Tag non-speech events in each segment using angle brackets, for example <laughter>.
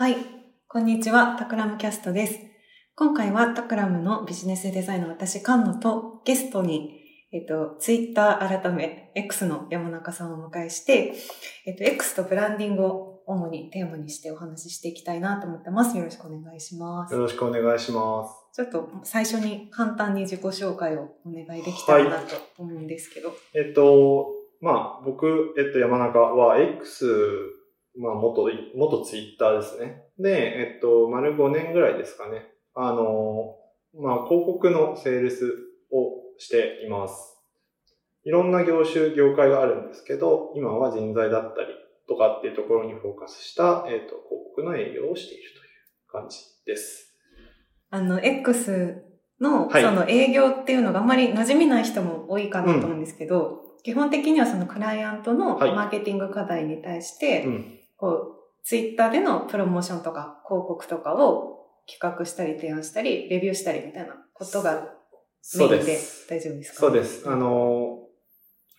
はい。こんにちは。タクラムキャストです。今回はタクラムのビジネスデザイナー私、菅野とゲストに、えっと、ツイッター改め X の山中さんをお迎えして、えっと、X とブランディングを主にテーマにしてお話ししていきたいなと思ってます。よろしくお願いしますよ。ろしくお願いします。ちょっと最初に簡単に自己紹介をお願いできたらなと思うんですけど。えっと、まあ、僕、えっと、山中は X、まあ、元、元ツイッターですね。で、えっと、丸5年ぐらいですかね。あの、まあ、広告のセールスをしています。いろんな業種、業界があるんですけど、今は人材だったりとかっていうところにフォーカスした、えっと、広告の営業をしているという感じです。あの、X の、はいその営業っていうのがあんまり馴染みない人も多いかなと思うんですけど、基本的にはそのクライアントのはいマーケティング課題に対して、うん。こう、ツイッターでのプロモーションとか広告とかを企画したり提案したり、レビューしたりみたいなことがメインで。大丈夫ですか？そうです。あの、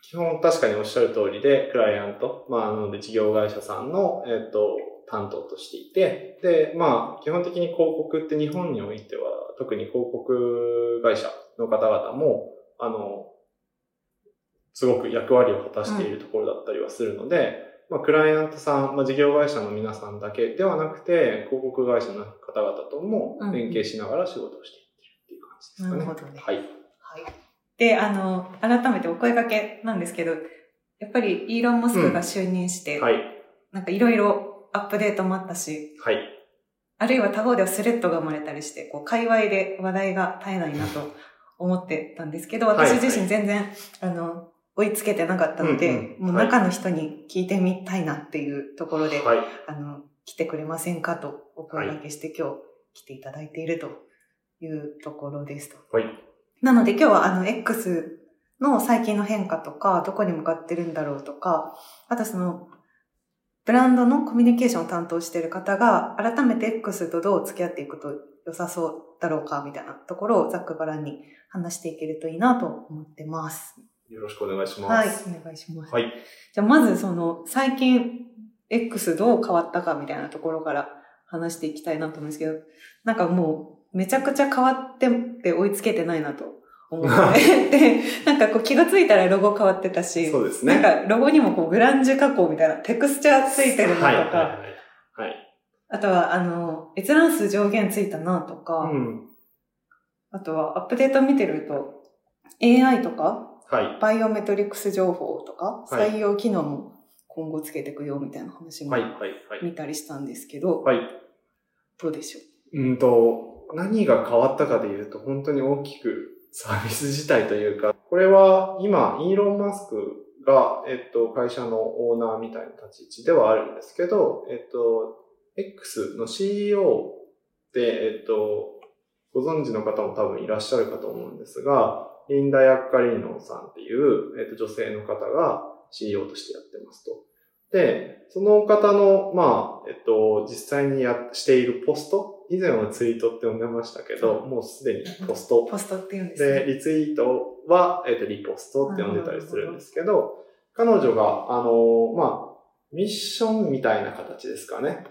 基本確かにおっしゃる通りで、クライアント、まあ、なので事業会社さんの、えっと、担当としていて、で、まあ、基本的に広告って日本においては、特に広告会社の方々も、あの、すごく役割を果たしているところだったりはするので、まあ、クライアントさん、まあ、事業会社の皆さんだけではなくて、広告会社の方々とも連携しながら仕事をしていってるっていう感じですかね。なるほどねはい。はい。で、あの、改めてお声掛けなんですけど、やっぱりイーロン・マスクが就任して、はい。なんかいろいろアップデートもあったし、はい。あるいは他方ではスレッドが生まれたりして、こう、界隈で話題が絶えないなと思ってたんですけど、はい私自身全然、あの、追いつけてなかったので、うんうんもう中の人に聞いてみたいなっていうところで、はい。あの、来てくれませんかとお声掛けして、今日来ていただいているというところですと。はい。なので今日はあの X の最近の変化とか、どこに向かってるんだろうとか、あとその、ブランドのコミュニケーションを担当している方が、改めて X とどう付き合っていくと良さそうだろうか、みたいなところをざっくばらんに話していけるといいなと思ってます。よろしくお願いしはいます。、お願いします。はい。じゃあまずその、最近 X どう変わったかみたいなところから話していきたいなと思うんですけど、なんかもうめちゃくちゃ変わってって追いつけてないなと思って <laughs> で、なんかこう気がついたらロゴ変わってたし、そうですね。なんかロゴにもこうグランジュ加工みたいなテクスチャーついてるのとか、はい。はい。はい。はい。あとはあの、閲覧数上限ついたなとか、うん。あとはアップデート見てると AI とかはい。バイオメトリクス情報とかはい採用機能も今後つけていくよみたいな話もはい。はい。はい。見たりしたんですけど、はい。どうでしょう？んと、何が変わったかで言うと、本当に大きくサービス自体というか、これは今、イーロン・マスクが、えっと、会社のオーナーみたいな立ち位置ではあるんですけど、えっと、X の CEO で、えっと、ご存知の方も多分いらっしゃるかと思うんですが、リンダ・ヤッカリーノさんっていう、えっと、女性の方が CEO としてやってますと。で、その方の、まあ、えっと、実際にや、しているポスト、以前はツイートって呼んでましたけど、もうすでにポストうポストって言うんですで、ね。リツイートは、えっと、リポストって呼んでたりするんですけど、彼女が、あの、まあ、ミッションみたいな形ですかね。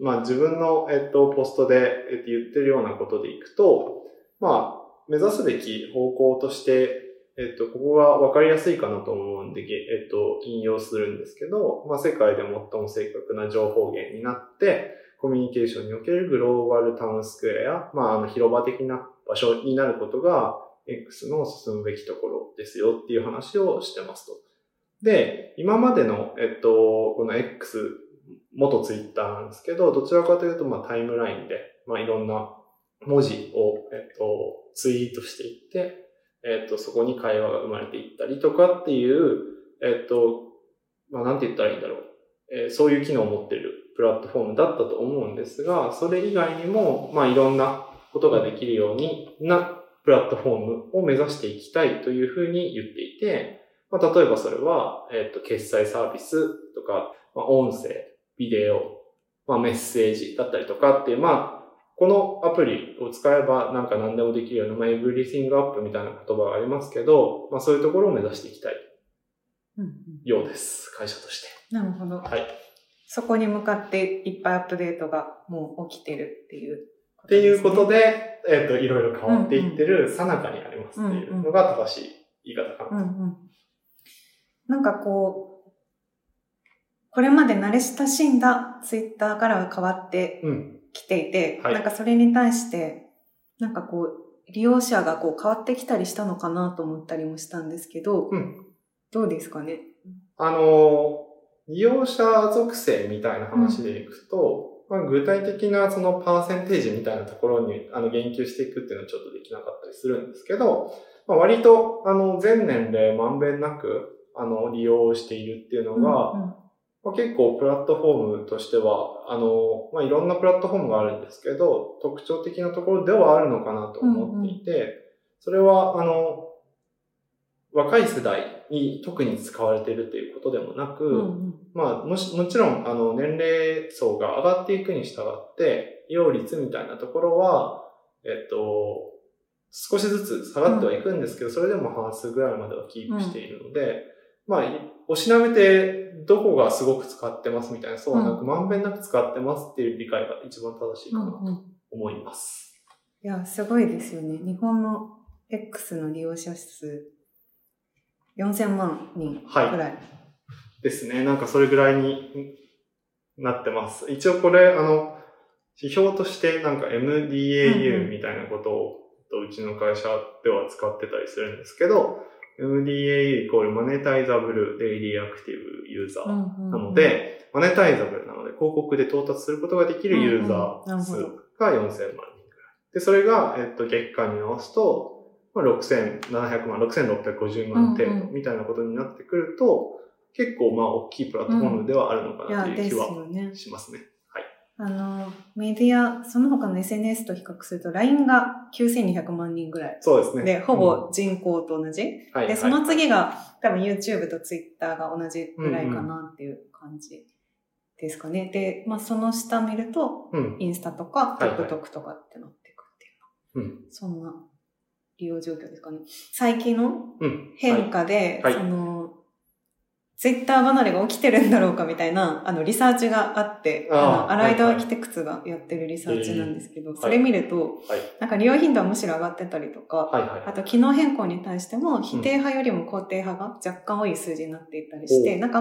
まあ、自分の、えっと、ポストで、えっと、言ってるようなことでいくと、まあ、目指すべき方向として、えっと、ここが分かりやすいかなと思うんで、えっと、引用するんですけど、まあ、世界で最も正確な情報源になって、コミュニケーションにおけるグローバルタウンスクエア、まあ、あの、広場的な場所になることが、X の進むべきところですよっていう話をしてますと。で、今までの、えっと、この X、元ツイッターなんですけど、どちらかというと、まあ、タイムラインで、まあ、いろんな文字を、えっと、ツイートしていって、えっと、そこに会話が生まれていったりとかっていう、えっと、まあ、なんて言ったらいいんだろう。えーそういう機能を持ってるプラットフォームだったと思うんですが、それ以外にも、まあ、いろんなことができるようになプラットフォームを目指していきたいというふうに言っていて、まあ、例えばそれは、えっと、決済サービスとか、まあ、音声、ビデオ、まあ、メッセージだったりとかっていう、まあ、このアプリを使えばなんか何でもできるような、まあ、エブリ t ングアップみたいな言葉がありますけど、まあ、そういうところを目指していきたいうんうんようです。会社として。なるほど。はい。そこに向かっていっぱいアップデートがもう起きてるっていう、っていうことで、えっ、と、いろいろ変わっていってるさなかにありますっていうのが正しい言い方かな。うんうん。なんかこう、これまで慣れ親しんだツイッターからは変わってうん。きていて、はい。なんかそれに対して、なんかこう、利用者がこう変わってきたりしたのかなと思ったりもしたんですけど、うん。どうですかね？あの、利用者属性みたいな話でいくと、まあ、具体的なそのパーセンテージみたいなところにあの言及していくっていうのはちょっとできなかったりするんですけど、まあ、割とあの全年齢まんべんなくあの利用しているっていうのが、うんうんまあ、結構プラットフォームとしては、あの、まあ、いろんなプラットフォームがあるんですけど、特徴的なところではあるのかなと思っていて、それは、あの、若い世代に特に使われているということでもなく、うんうん。まあ、もし、もちろん、あの、年齢層が上がっていくに従って、利用率みたいなところは、えっと、少しずつ下がってはいくんですけど、それでも半数ぐらいまではキープしているので、まあ、いおしなめて、どこがすごく使ってますみたいな、そうはなく、うまんべんなく使ってますっていう理解が一番正しいかなとうんうん思います。いや、すごいですよね。日本の X の利用者数、4000万人はいぐらい。ですね。なんかそれぐらいになってます。一応これ、あの、指標としてなんか MDAU んみたいなことを、とうちの会社では使ってたりするんですけど、MDAU イコールマネタイザブルデイリーアクティブユーザーなの、で、マネタイザブルなので広告で到達することができるユーザー数が4000万人ぐらい。で、それが、えっと、月間に直すと、まあ、6700万、6650万程うんうん度みたいなことになってくると、結構まあ大きいプラットフォームではあるのかなという気は。しますね。あの、メディア、その他の SNS と比較すると、LINE が9200万人ぐらい。そうですね。で、ほうんぼ人口と同じ。はいで、その次が多分 YouTube と Twitter が同じぐらいかなっていう感じですかね。で、まあその下見ると、うん。インスタとか TikTok とかってなっていくっていう、うん。そんな利用状況ですかね。最近のうん。変化で、はいその、ツイッター離れが起きてるんだろうかみたいな、あの、リサーチがあって、あの、アライドはいはいアーキテクツがやってるリサーチなんですけど、いそれ見ると、はい。なんか利用頻度はむしろ上がってたりとか、はいはい。あと機能変更に対しても否定派よりも肯定派が若干多い数字になっていたりして、おなんか、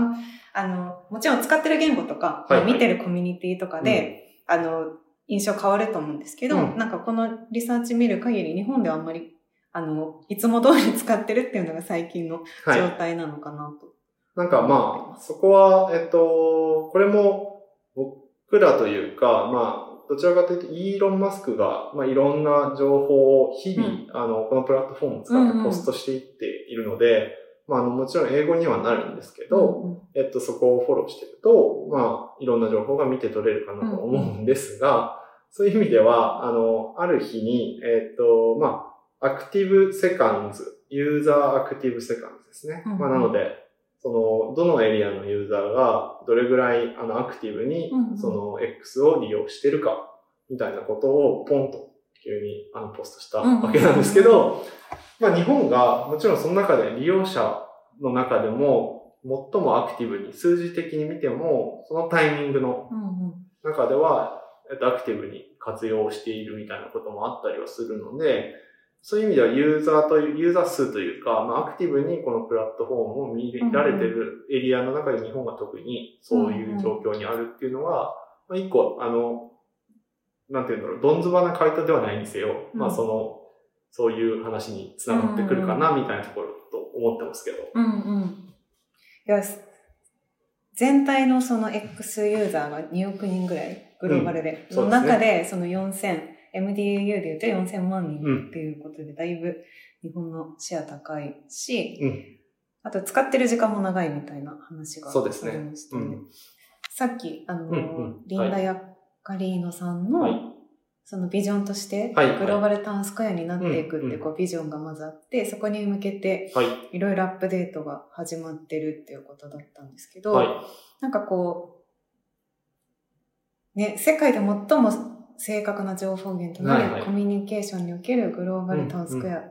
あの、もちろん使ってる言語とか、はいはい見てるコミュニティとかで、あの、印象変わると思うんですけど、うんなんかこのリサーチ見る限り日本ではあんまり、あの、いつも通り使ってるっていうのが最近のはい。状態なのかなと。なんかまあ、そこは、えっと、これも僕らというか、まあ、どちらかというと、イーロン・マスクが、まあ、いろんな情報を日々、うん。あの、このプラットフォームを使ってポストしていっているので、まあ、あの、もちろん英語にはなるんですけど、うんうん。えっと、そこをフォローしてると、まあ、いろんな情報が見て取れるかなと思うんですが、そういう意味では、あの、ある日に、えっと、まあ、 active seconds、user active seconds ですね。うん。まあ、なので、その、どのエリアのユーザーがどれぐらい、あの、アクティブにその、X を利用してるか、みたいなことを、ポンと、急に、あの、ポストしたわけなんですけど、まあ、日本が、もちろんその中で利用者の中でも、最もアクティブに、数字的に見ても、そのタイミングの中では、えっと、アクティブに活用しているみたいなこともあったりはするので、そういう意味ではユーザーという、ユーザー数というか、まあ、アクティブにこのプラットフォームを見られてるエリアの中で日本が特にそういう状況にあるっていうのは、まあ、一個、あの、なんていうんだろう、どんずばな回答ではないにせよ、うんまあ、その、そういう話につながってくるかな、みたいなところと思ってますけど。うんうん。いや、全体のその X ユーザーが2億人ぐらい、グローバルで。のうんそうですね中で、その4000、MDAU で言うと4000万人っていうことで、だいぶ日本のシェア高いし、うん。あと使ってる時間も長いみたいな話がありそうですねましたね。うん。さっき、あの、うんうんリンダ・ヤッカリーノさんの、はい。そのビジョンとして、はいグローバルタウンスクエアになっていくってこうビジョンがまずあって、そこに向けてはい。いろいろアップデートが始まってるっていうことだったんですけど、はい。なんかこう、ね、世界で最も正確な情報源となはいはいるコミュニケーションにおけるグローバルタウンスクエア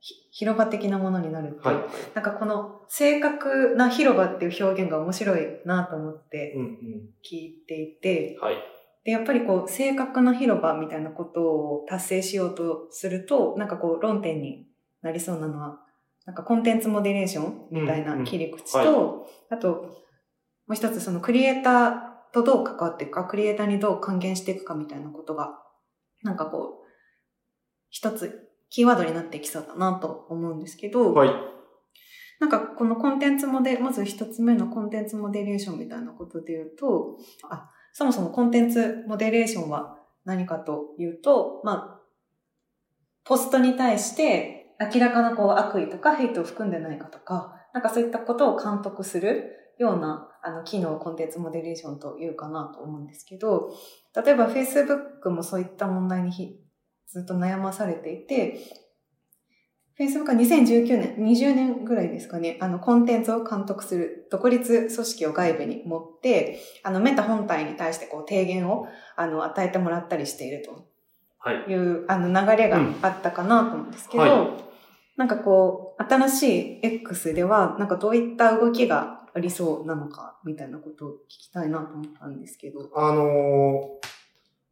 ひ広場的なものになるって、はい。なんかこの正確な広場っていう表現が面白いなと思ってうんうん。聞いていて、はい。で、やっぱりこう、正確な広場みたいなことを達成しようとすると、なんかこう、論点になりそうなのは、なんかコンテンツモデレーションみたいな切り口と、うんうんあと、もう一つそのクリエイターとどう関わっていくか、クリエイターにどう還元していくかみたいなことが、なんかこう、一つキーワードになってきそうだなと思うんですけど、はい。なんかこのコンテンツモデ、まず一つ目のコンテンツモデレーションみたいなことで言うと、あ、そもそもコンテンツモデレーションは何かというと、まあ、ポストに対して明らかなこう悪意とかヘイトを含んでないかとか、なんかそういったことを監督するようなあの機能をコンテンツモデレーションというかなと思うんですけど、例えば Facebook もそういった問題にひずっと悩まされていて、Facebook は2019年、20年ぐらいですかね、あの、コンテンツを監督する独立組織を外部に持って、あの、メタ本体に対してこう提言を、あの、与えてもらったりしていると。はい。いう、あの、流れがあったかなと思うんですけど、うんはなんかこう、新しい X では、なんかどういった動きがありそうなのか、みたいなことを聞きたいなと思ったんですけど。あのー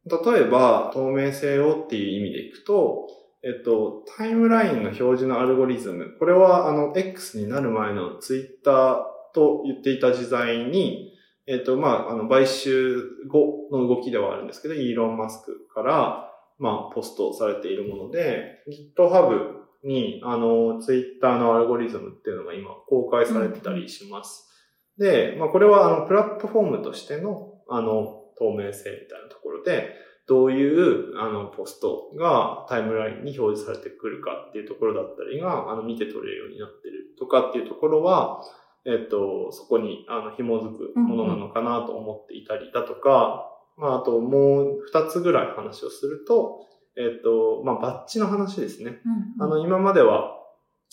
例えば、透明性をっていう意味でいくと、えっと、タイムラインの表示のアルゴリズム。これは、あの、X になる前のツイッターと言っていた時代に、えっと、まあ、あの、買収後の動きではあるんですけど、イーロン・マスクから、まあ、ポストされているもので、GitHub に、あの、ツイッターのアルゴリズムっていうのが今公開されてたりします。で、まあ、これは、あの、プラットフォームとしての、あの、透明性みたいなところで、どういう、あの、ポストがタイムラインに表示されてくるかっていうところだったりが、あの、見て取れるようになってるとかっていうところは、えっと、そこに、あの、紐づくものなのかなと思っていたりだとか、まあ、あともう二つぐらい話をすると、えっと、まあ、バッジの話ですね。あの、今までは、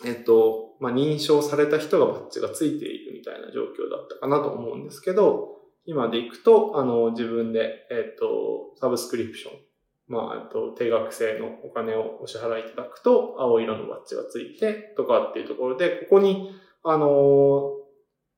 えっと、まあ、認証された人がバッジがついているみたいな状況だったかなと思うんですけど、今でいくと、あの、自分で、えっと、サブスクリプション、まあ、えっと、定額制のお金をお支払いいただくと、青色のバッジがついて、とかっていうところで、ここに、あの、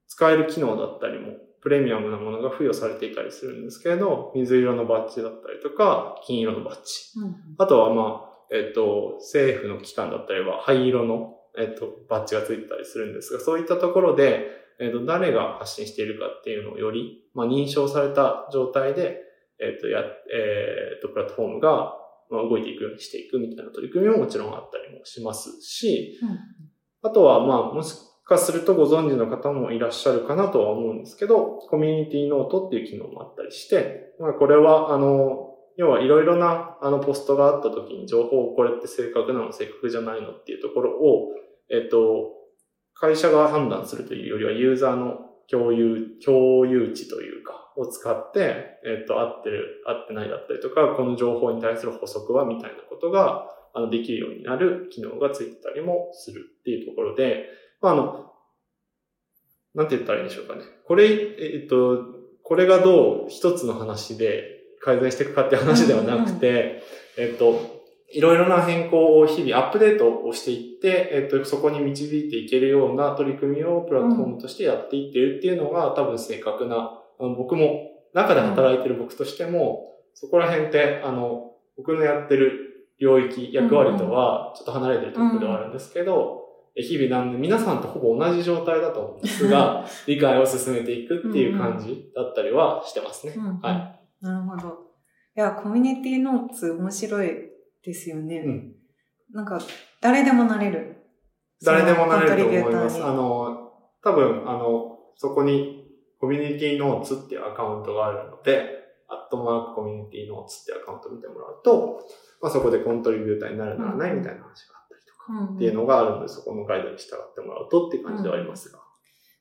使える機能だったりも、プレミアムなものが付与されていたりするんですけれど、水色のバッジだったりとか、金色のバッジ。うんうんあとはまあ、えっと、政府の機関だったりは灰色の、えっと、バッジがついてたりするんですが、そういったところで、えっと、誰が発信しているかっていうのをより、まあ、認証された状態で、えっと、や、えっと、プラットフォームが、まあ、動いていくようにしていくみたいな取り組みももちろんあったりもしますし、あとは、まあ、もしかするとご存知の方もいらっしゃるかなとは思うんですけど、コミュニティノートっていう機能もあったりして、まあ、これは、あの、要はいろいろな、あの、ポストがあった時に情報、これって正確なの、正確じゃないのっていうところを、えっと、会社が判断するというよりは、ユーザーの共有、共有値というか、を使って、えっと、合ってる、合ってないだったりとか、この情報に対する補足は、みたいなことが、あの、できるようになる機能がついてたりもするっていうところで、まあ、あの、なんて言ったらいいんでしょうかね。これ、えっと、これがどう一つの話で改善していくかっていう話ではなくて、えっと、いろいろな変更を日々アップデートをしていって、えっと、そこに導いていけるような取り組みをプラットフォームとしてやっていってるっていうのが多分正確な、あの僕も、中で働いてる僕としても、そこら辺って、あの、僕のやってる領域、役割とはちょっと離れてるところではあるんですけど、日々なんで皆さんとほぼ同じ状態だと思うんですが、理解を進めていくっていう感じだったりはしてますね。はなるほど。いや、コミュニティノーツ面白いですよね。い。うん。なんか、誰でもなれる。誰でもなれると思います。あの、多分、あの、そこにコミュニティノーツっていうアカウントがあるので、アットマークコミュニティノーツっていうアカウントを見てもらうと、まあ、そこでコントリビューターになるならないみたいな話があったりとか、うんうんっていうのがあるので、そこのガイドに従ってもらうとっていう感じではありますが。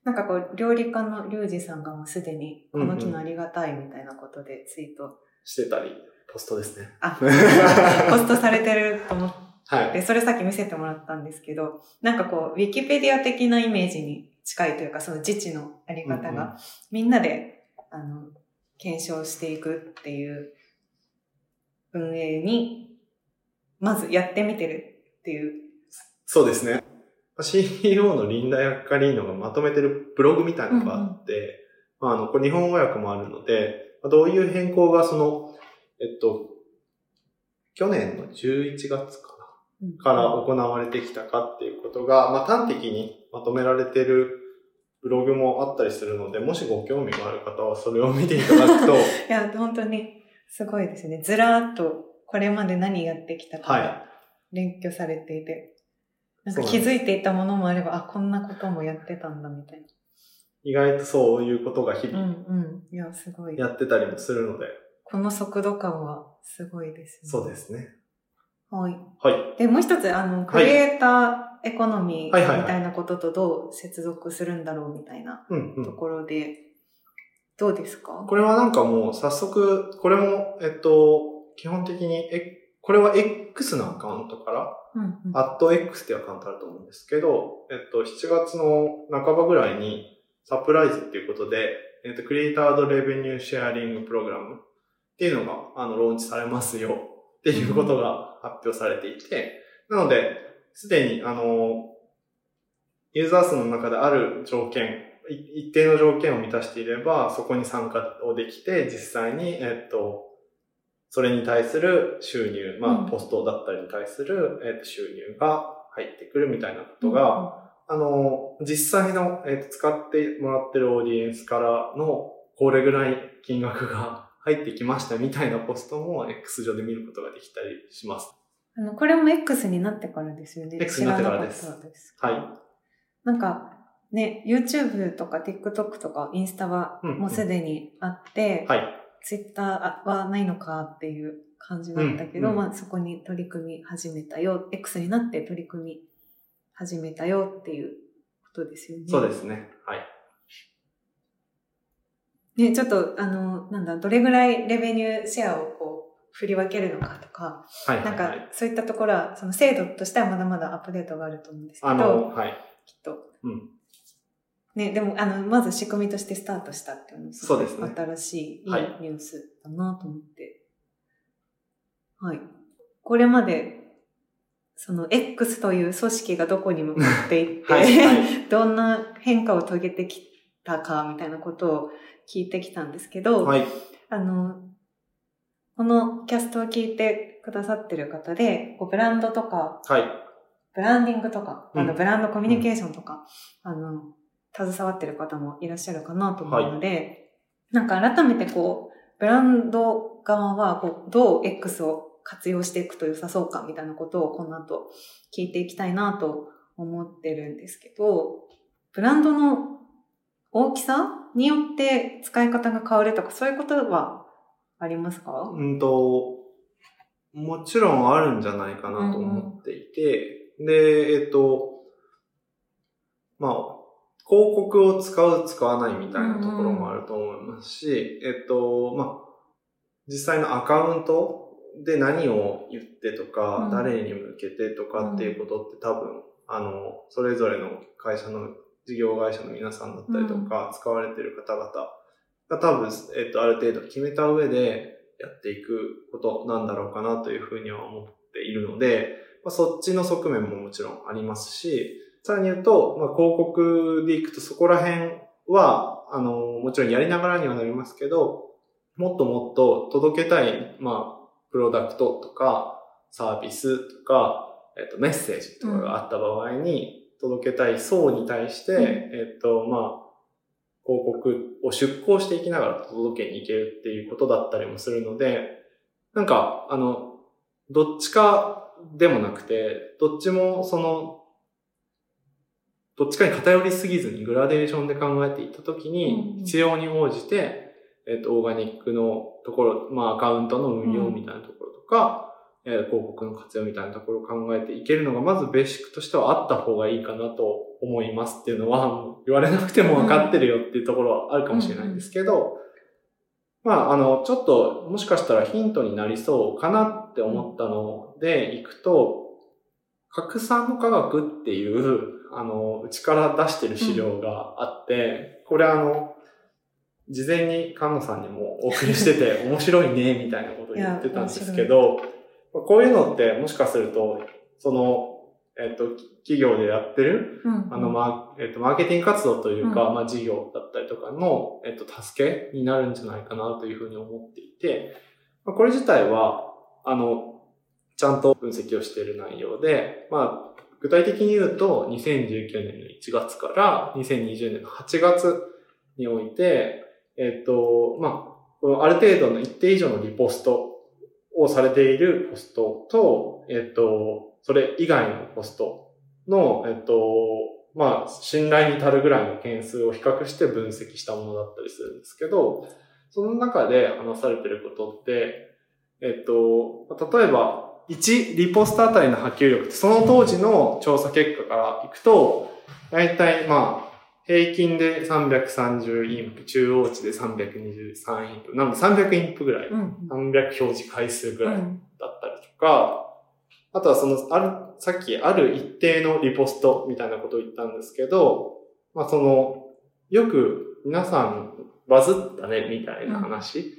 なんかこう、料理家のリュウジさんがもうすでに、この機能ありがたいみたいなことでツイート、してたり、ポストですね。あ、<laughs> ポストされてると思っはい。て、それさっき見せてもらったんですけど、なんかこう、ウィキペディア的なイメージに近いというか、その自治のあり方うんうんが、みんなで、あの、検証していくっていう運営に、まずやってみてるっていうそうですね。CEO のリンダ・ヤッカリーノがまとめてるブログみたいなのがあって、まあ、あの、これ日本語訳もあるので、まあどういう変更がその、えっと、去年の11月かうんなから行われてきたかっていうことが、まあ、端的にまとめられてるブログもあったりするので、もしご興味がある方はそれを見ていただくと、<laughs> いや、本当にすごいですね。ずらーっとこれまで何やってきたかはが連挙されていて、なんか気づいていたものもあれば、あ、こんなこともやってたんだみたい意外とそういうことが日な。う々んうん。いや、すごい。やってたりもするので、この速度感はすごいですね。そうですね。はい。はい。で、もう一つ、あの、クリエイターエコノミーみたいなこととどう接続するんだろうみたいなと。ころで、どうですか？これはなんかもう早速、これも、えっと、基本的に、え、これは X のアカウントから。アット X っていうアカウントあると思うんですけど、えっと、7月の半ばぐらいにサプライズっていうことで、えっと、クリエイタードレベニューシェアリングプログラムっていうのが、あの、ローンチされますよ。<laughs> っていうことが発表されていて、なので、すでに、あの、ユーザー数の中である条件、い一定の条件を満たしていれば、そこに参加をできて、実際に、えっと、それに対する収入、まうん。あ、ポストだったりに対する、えっと、収入が入ってくるみたいなことが、あの、実際の、えっと、使ってもらってるオーディエンスからの、これぐらい金額が入ってきましたみたいなポストも X 上で見ることができたりします。あの、これも X になってからですよね。X になってからですです。はい。なんか、ね、YouTube とか TikTok とかインスタはうんうんもうすでにあって、はい。Twitter はないのかっていう感じだったけど、うんうんまあそこに取り組み始めたよ、X になって取り組み始めたよっていうことですよね。そうですね。はい。ね、ちょっと、あの、なんだ、どれぐらいレベニューシェアをこう、振り分けるのかとか、はい。はい。なんかはい、そういったところは、その制度としてはまだまだアップデートがあると思うんですけど、あの、はい。きっと。うんね、でも、あの、まず仕組みとしてスタートしたっていうのもそうですね新しい、いいはいニュースだなと思って。はい。これまで、その X という組織がどこに向かっていって、<laughs> はいはい <laughs> どんな変化を遂げてきたかみたいなことを聞いてきたんですけど、はい。あの、このキャストを聞いてくださってる方で、こうブランドとか、はい。ブランディングとか、あの、うんブランドコミュニケーションとか、あの、携わってる方もいらっしゃるかなと思うので、なんか改めてこう、ブランド側は、こう、どう X を活用していくと良さそうかみたいなことをこの後聞いていきたいなと思ってるんですけど、ブランドの大きさによって使い方が変わるとか、そういうことはありますか？うんと、もちろんあるんじゃないかなと思っていて、で、えっと、まあ、広告を使う、使わないみたいなところもあると思いますし、えっと、まあ、実際のアカウントで何を言ってとか、うん。誰に向けてとかっていうことって多分、あの、それぞれの会社の事業会社の皆さんだったりとか、使われてる方々が多分、えっと、ある程度決めた上でやっていくことなんだろうかなというふうには思っているので、まあ、そっちの側面ももちろんありますし、さらに言うと、まあ、広告でいくとそこら辺は、あの、もちろんやりながらにはなりますけど、もっともっと届けたい、まあ、プロダクトとか、サービスとか、えっと、メッセージとかがあった場合に、届けたい層に対して、うん。えっと、まあ、広告を出稿していきながら届けに行けるっていうことだったりもするので、なんか、あの、どっちかでもなくて、どっちもその、どっちかに偏りすぎずにグラデーションで考えていったときうんに、うん。必要に応じて、えっと、オーガニックのところ、まあ、アカウントの運用みたいなところとか、えー広告の活用みたいなところを考えていけるのが、まずベーシックとしてはあった方がいいかなと思いますっていうのは、言われなくても分かってるよっていうところはあるかもしれないんですけど、まあ、あの、ちょっと、もしかしたらヒントになりそうかなって思ったので、いくと、拡散の科学っていう、あの、うちから出してる資料があって、これあの、事前に菅野さんにもお送りしてて、面白いね、みたいなことを言ってたんですけど、こういうのってもしかすると、その、えっと、企業でやってる、うん。あの、まあ、えっと、マーケティング活動というか、うん。まあ、事業だったりとかの、えっと、助けになるんじゃないかなというふうに思っていて、まあ、これ自体は、あの、ちゃんと分析をしている内容で、まあ、具体的に言うと、2019年の1月から2020年の8月において、えっと、まあ、ある程度の一定以上のリポストをされているポストと、えっと、それ以外のポストの、えっと、まあ、信頼に足るぐらいの件数を比較して分析したものだったりするんですけど、その中で話されてることって、えっと、例えば、1リポストあたりの波及力って、その当時の調査結果からいくと、だいたいまあ、平均で330インプ、中央値で323インプ、なので300インプぐらい、うん300表示回数ぐらいうん。だったりとか、あとはその、ある、さっきある一定のリポストみたいなことを言ったんですけど、まあその、よく皆さんバズったねみたいな話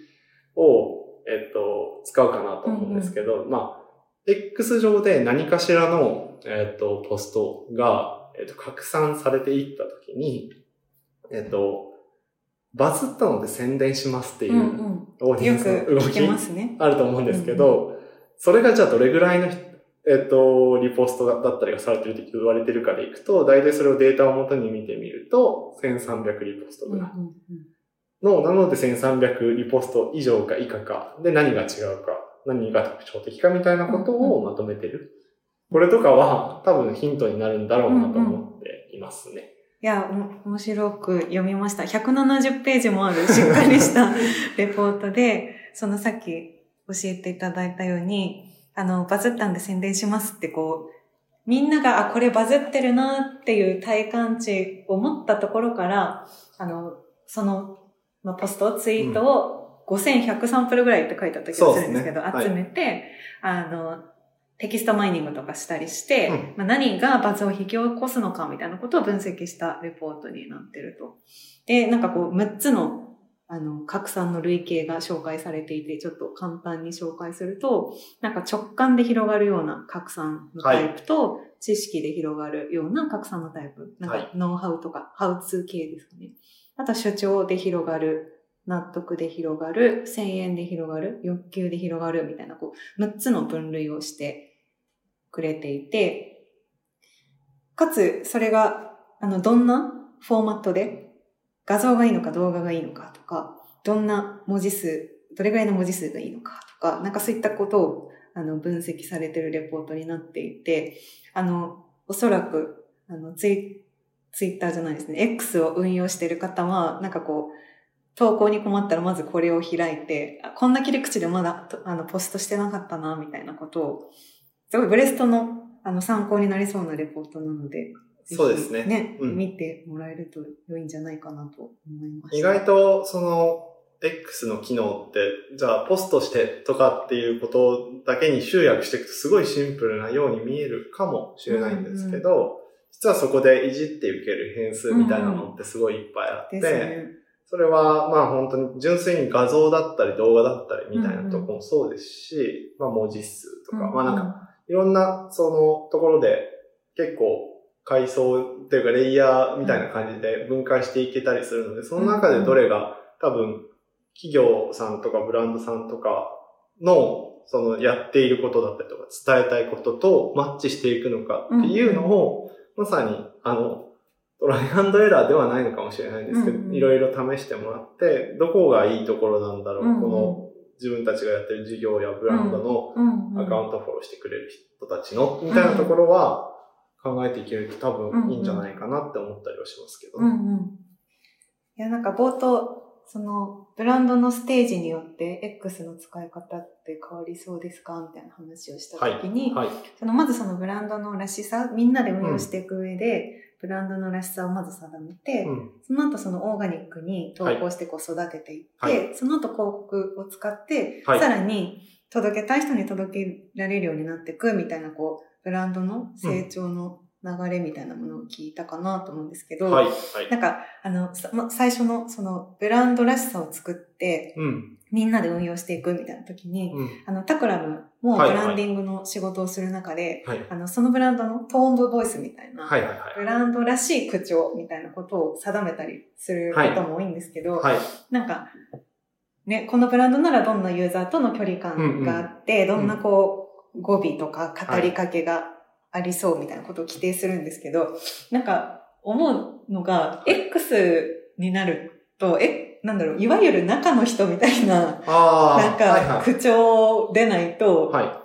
を、えっと、使うかなと思うんですけど、まあ、X 上で何かしらの、えっと、ポストが、えっと、拡散されていったときに、えっと、バズったので宣伝しますっていうオーディエンスの動き聞きますね。あると思うんですけど、それがじゃあどれぐらいの、えっと、リポストだったりがされてるって言われてるかでいくと、大体それをデータを元に見てみると、1300リポストぐらい。の、なので1300リポスト以上か以下か、で何が違うか、何が特徴的かみたいなことをまとめてる。これとかは多分ヒントになるんだろうなと思っていますね。いや、お面白く読みました。170ページもあるしっかりした <laughs> レポートで、そのさっき教えていただいたように、あの、バズったんで宣伝しますってこう、みんなが、あ、これバズってるなっていう体感値を持ったところから、あの、その、まあ、ポスト、ツイートを5100サンプルぐらいって書いてあった気がするんですけど、集めて、あの、テキストマイニングとかしたりして、うんまあ、何がバズを引き起こすのかみたいなことを分析したレポートになってると。で、なんかこう、6つの、あの、拡散の類型が紹介されていて、ちょっと簡単に紹介すると、なんか直感で広がるような拡散のタイプと、知識で広がるような拡散のタイプ。なんはいか、ノウハウとか、ハウツー系ですかね。あとは主張で広がる、納得で広がる、1000円で広がる、欲求で広がるみたいな、こう、6つの分類をしてくれていて、かつ、それが、あの、どんなフォーマットで、画像がいいのか動画がいいのかとか、どんな文字数、どれぐらいの文字数がいいのかとか、なんかそういったことを、あの、分析されてるレポートになっていて、あの、おそらく、あの、ツイツイッターじゃないですね、X を運用している方は、なんかこう、投稿に困ったらまずこれを開いて、こんな切り口でまだあのポストしてなかったな、みたいなことを、すごいブレストのあの参考になりそうなレポートなので、そうですね。ね、うん。見てもらえると良いんじゃないかなと思いました。意外と、その、X の機能って、じゃあポストしてとかっていうことだけに集約していくとすごいシンプルなように見えるかもしれないんですけど、実はそこでいじって受ける変数みたいなのってすごいいっぱいあって、ですね。それはまあ本当に純粋に画像だったり動画だったりみたいなとこもそうですし、まあ文字数とか、まあなんかか、いろんなそのところで結構階層っていうかレイヤーみたいな感じで分解していけたりするので、その中でどれが多分企業さんとかブランドさんとかのそのやっていることだったりとか伝えたいこととマッチしていくのかっていうのを、まさにあのトライアンドエラーではないのかもしれないんですけど、いろいろ試してもらって、どこがいいところなんだろう、この自分たちがやってる事業やブランドのアカウントフォローしてくれる人たちの、みたいなところは考えていけると多分いいんじゃないかなって思ったりはしますけどね。うんうん。いや、なんか冒頭、その、ブランドのステージによって X の使い方って変わりそうですか？みたいな話をしたときに、はい。そのまずそのブランドのらしさ、みんなで運用していく上で、ブランドのらしさをまず定めて、うん。その後そのオーガニックに投稿してこう育てていって、はいその後広告を使って、はいさらに届けたい人に届けられるようになっていくみたいなこう、ブランドの成長の流れみたいなものを聞いたかなと思うんですけど、はい。はい。なんか、あの、さま最初のそのブランドらしさを作って、うん。みんなで運用していくみたいな時に、うん。あの、タクラムもブはいはいランディングの仕事をする中で、はい。あの、そのブランドのトーンドボイスみたいな、はいはいはい。ブランドらしい口調みたいなことを定めたりすることも多いんですけど、はい。なんか、ね、このブランドならどんなユーザーとの距離感があって、どんなこう、語尾とか語りかけがありそうみたいなことを規定するんですけど、なんか、思うのが、X になると、え、なんだろう、いわゆる中の人みたいな。なんか、口調でないと、はいはい。は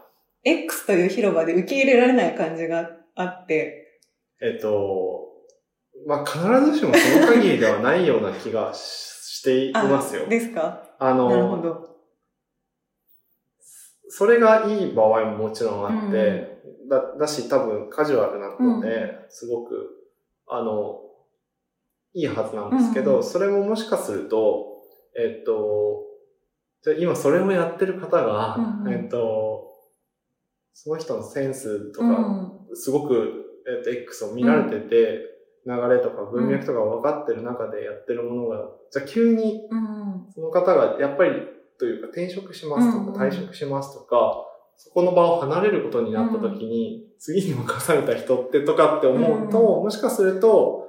い。X という広場で受け入れられない感じがあって、えっと、まあ、必ずしもその限りではないような気がししていますよ。ですか？あなるほの、ど。それがいい場合ももちろんあって、うだだし多分カジュアルなので、すごく、あの、いいはずなんですけど、うんそれももしかすると、えっと、じゃあ今それをやってる方が、えっと、その人のセンスとか、うんすごく、えっと、X を見られてて、流れとか文脈とか分かってる中でやってるものが、じゃあ急にうんその方がやっぱりというか転職しますとか退職しますとか、そこの場を離れることになった時に、次に任された人ってとかって思うと、うんもしかすると、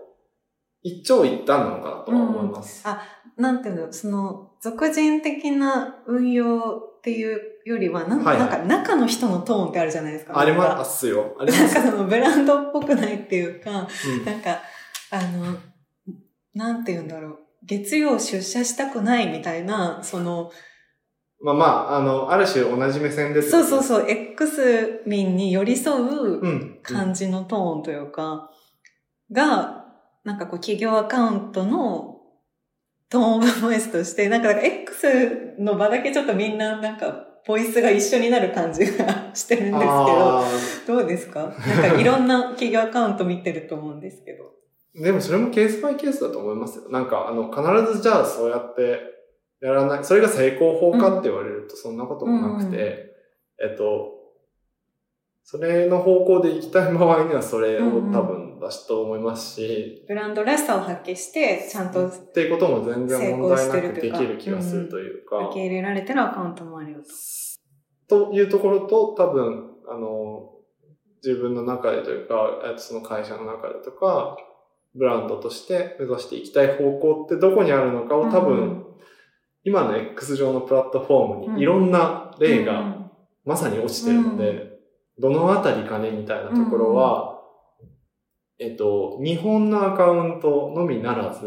一長一短なのかなとは思います。あ、なんていうの、その、俗人的な運用っていうよりは、なん,、はいはいなんか中の人のトーンってあるじゃないですか。ありますよ。ありまなんす。かそのブランドっぽくないっていうか、うんなんか、あの、なんていうんだろう。月曜出社したくないみたいな、その、まあまあ、あの、ある種同じ目線ですう。そうそうそう、X 民に寄り添ううん。感じのトーンというか、が、なんかこう企業アカウントのトーンオブボイスとして、なんかだから X の場だけちょっとみんななんかボイスが一緒になる感じがしてるんですけど、あどうですか？なんかいろんな企業アカウント見てると思うんですけど。ー <laughs> でもそれもケースバイケースだと思いますよ。なんか、あの、必ずじゃあそうやってやらない、それが成功法かって言われるとそんなこともなくて、えっと、それの方向で行きたい場合にはそれを多分出すと思いますし、ブランドらしさを発揮して、ちゃんと受っていうことも全然問題なくできる気がするというか、け入れられてるアカウントもあるよと。というところと多分、あの、自分の中でというか、えっとその会社の中でとか、ブランドとして目指していきたい方向ってどこにあるのかを多分、うん今の X 上のプラットフォームうん。にいろんな例うがん。まさに落ちてるので、どのあたりかねみたいなところは、えっと、日本のアカウントのみならず、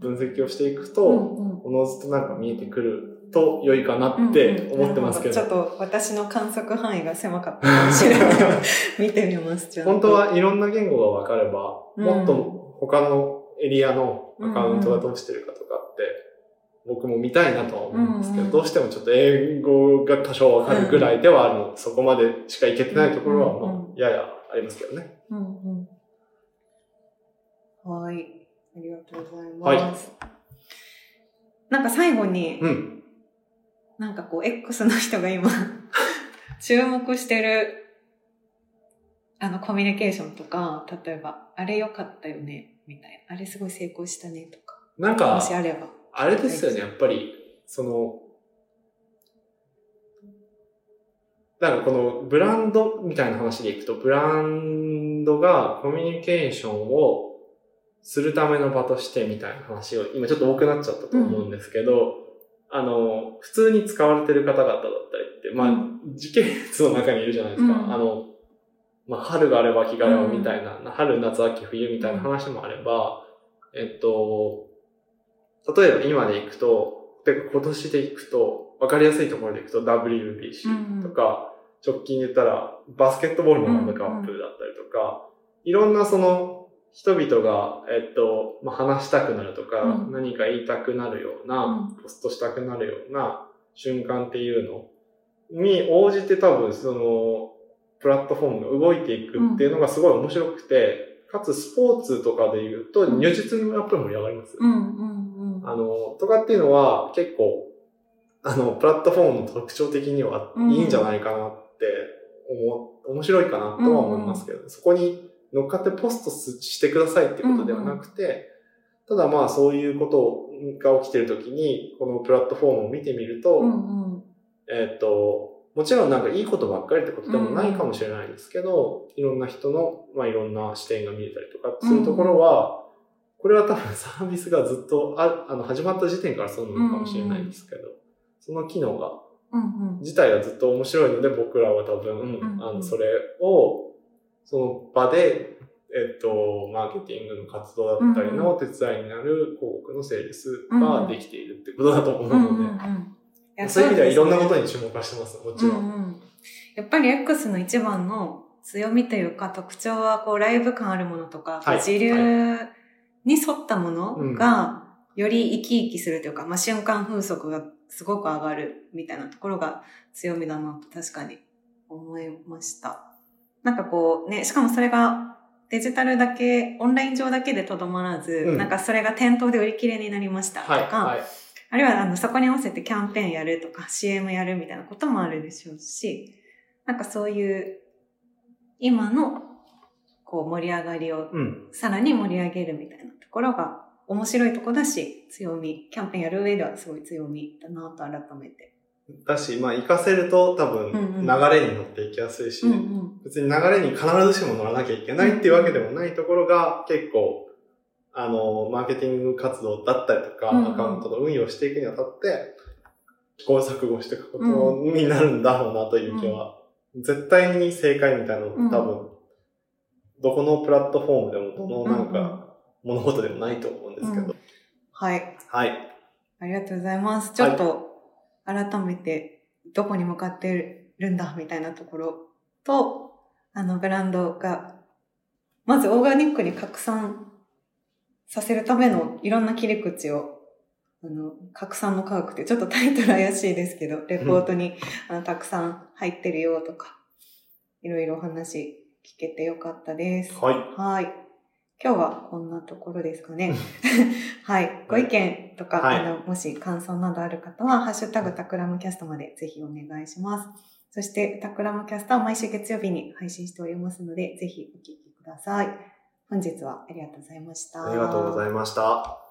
分析をしていくうと、おのずとなんか見えてくると良いかなって思ってますけど、ちょっと私の観測範囲が狭かったかもしれない。<laughs> 見てみます。本当はいろんな言語が分かれば、うん。もっと他のエリアのアカウントがどうしてるかとかって、僕も見たいなとは思うんですけど、うんうんどうしてもちょっと英語が多少分かるぐらいではあるの、そこまでしかいけてないところは、まうんあ、ややありますけどね。うんうん。はい。ありがとうございます。なんか最後に、うん。なんかこう、X の人が今、<laughs> 注目してる、あの、コミュニケーションとか、例えば、あれ良かったよね、みたいな。あれすごい成功したね、とか。なんかも、しあれば。あれですよね、やっぱり、その、だからこのブランドみたいな話でいくと、ブランドがコミュニケーションをするための場としてみたいな話を、今ちょっと多くなっちゃったと思うんですけど、あの、普通に使われてる方々だったりって、まあ、うん。時系列の中にいるじゃないですか。うん。あの、まあ、春があれば秋があればみたいな、春、夏、秋、冬みたいな話もあれば、えっと、例えば今でいくと、てか今年でいくと、わかりやすいところでいくと WBC とか、直近で言ったらバスケットボールのワールドカップだったりとか、いろんなその人々が、えっと、まあ、話したくなるとか、うん。何か言いたくなるような、うポストしたくなるような瞬間っていうのに応じて多分その、プラットフォームが動いていくっていうのがすごい面白くて、かつスポーツとかで言うと、うん。如実にやっぱり盛り上がります。うんうんうん。あの、とかっていうのは結構、あの、プラットフォームの特徴的にはいいんじゃないかなって思う、面白いかなとは思いますけど、そこに乗っかってポストしてくださいってことではなくて、ただまあそういうことが起きてるときに、このプラットフォームを見てみると、うんうん。えっと、もちろんなんかいいことばっかりってことでもないかもしれないですけど、いろんな人の、まあいろんな視点が見えたりとかするところは、これは多分サービスがずっとああの始まった時点からそうなのかもしれないですけど、その機能が、うんうん。自体がずっと面白いので僕らは多分、んあの、それを、その場で、えっと、マーケティングの活動だったりの手伝いになる広告のセールスができているってことだと思うので、うんうんうん。いやそういう意味ではいろんなことに注目はしてます、もちろん。うんうん。やっぱり X の一番の強みというか特徴はこうライブ感あるものとか、はい。時流に沿ったものがより生き生きするというか、まあ、瞬間風速がすごく上がるみたいなところが強みだなと確かに思いました。なんかこうね、しかもそれがデジタルだけ、オンライン上だけでとどまらず、うんなんかそれが店頭で売り切れになりましたとか、はい、はい。あるいはあのそこに合わせてキャンペーンやるとか CM やるみたいなこともあるでしょうし、なんかそういう今のこう盛り上がりをうん。さらに盛り上げるみたいなところが面白いとこだし、強み、キャンペーンやる上ではすごい強みだなと改めて。だし、まあ、活かせると多分、流れに乗っていきやすいし、うんうん。別に流れに必ずしも乗らなきゃいけないっていうわけでもないところが、結構、あの、マーケティング活動だったりとか、うんうんアカウントの運用していくにあたって、試行錯誤していくことになるんだろうなという気は、絶対に正解みたいなのうん多分、どこのプラットフォームでも、どのなんか、物事でもないと思うんですけど。はい。はい。ありがとうございます。ちょっと改めてどこに向かってるんだみたいなところと、あのブランドが、まずオーガニックに拡散させるためのいろんな切り口を、あの、拡散の科学ってちょっとタイトル怪しいですけど、レポートに、<laughs> あのたくさん入ってるよとか、いろいろお話聞けてよかったです。はい。はい。今日はこんなところですかね。<laughs> はい。ご意見とか、はいあの、もし感想などある方は、ハッシュタグタクラムキャストまでぜひお願いします。そして、タクラムキャストは毎週月曜日に配信しておりますので、ぜひお聞きください。本日はありがとうございました。ありがとうございました。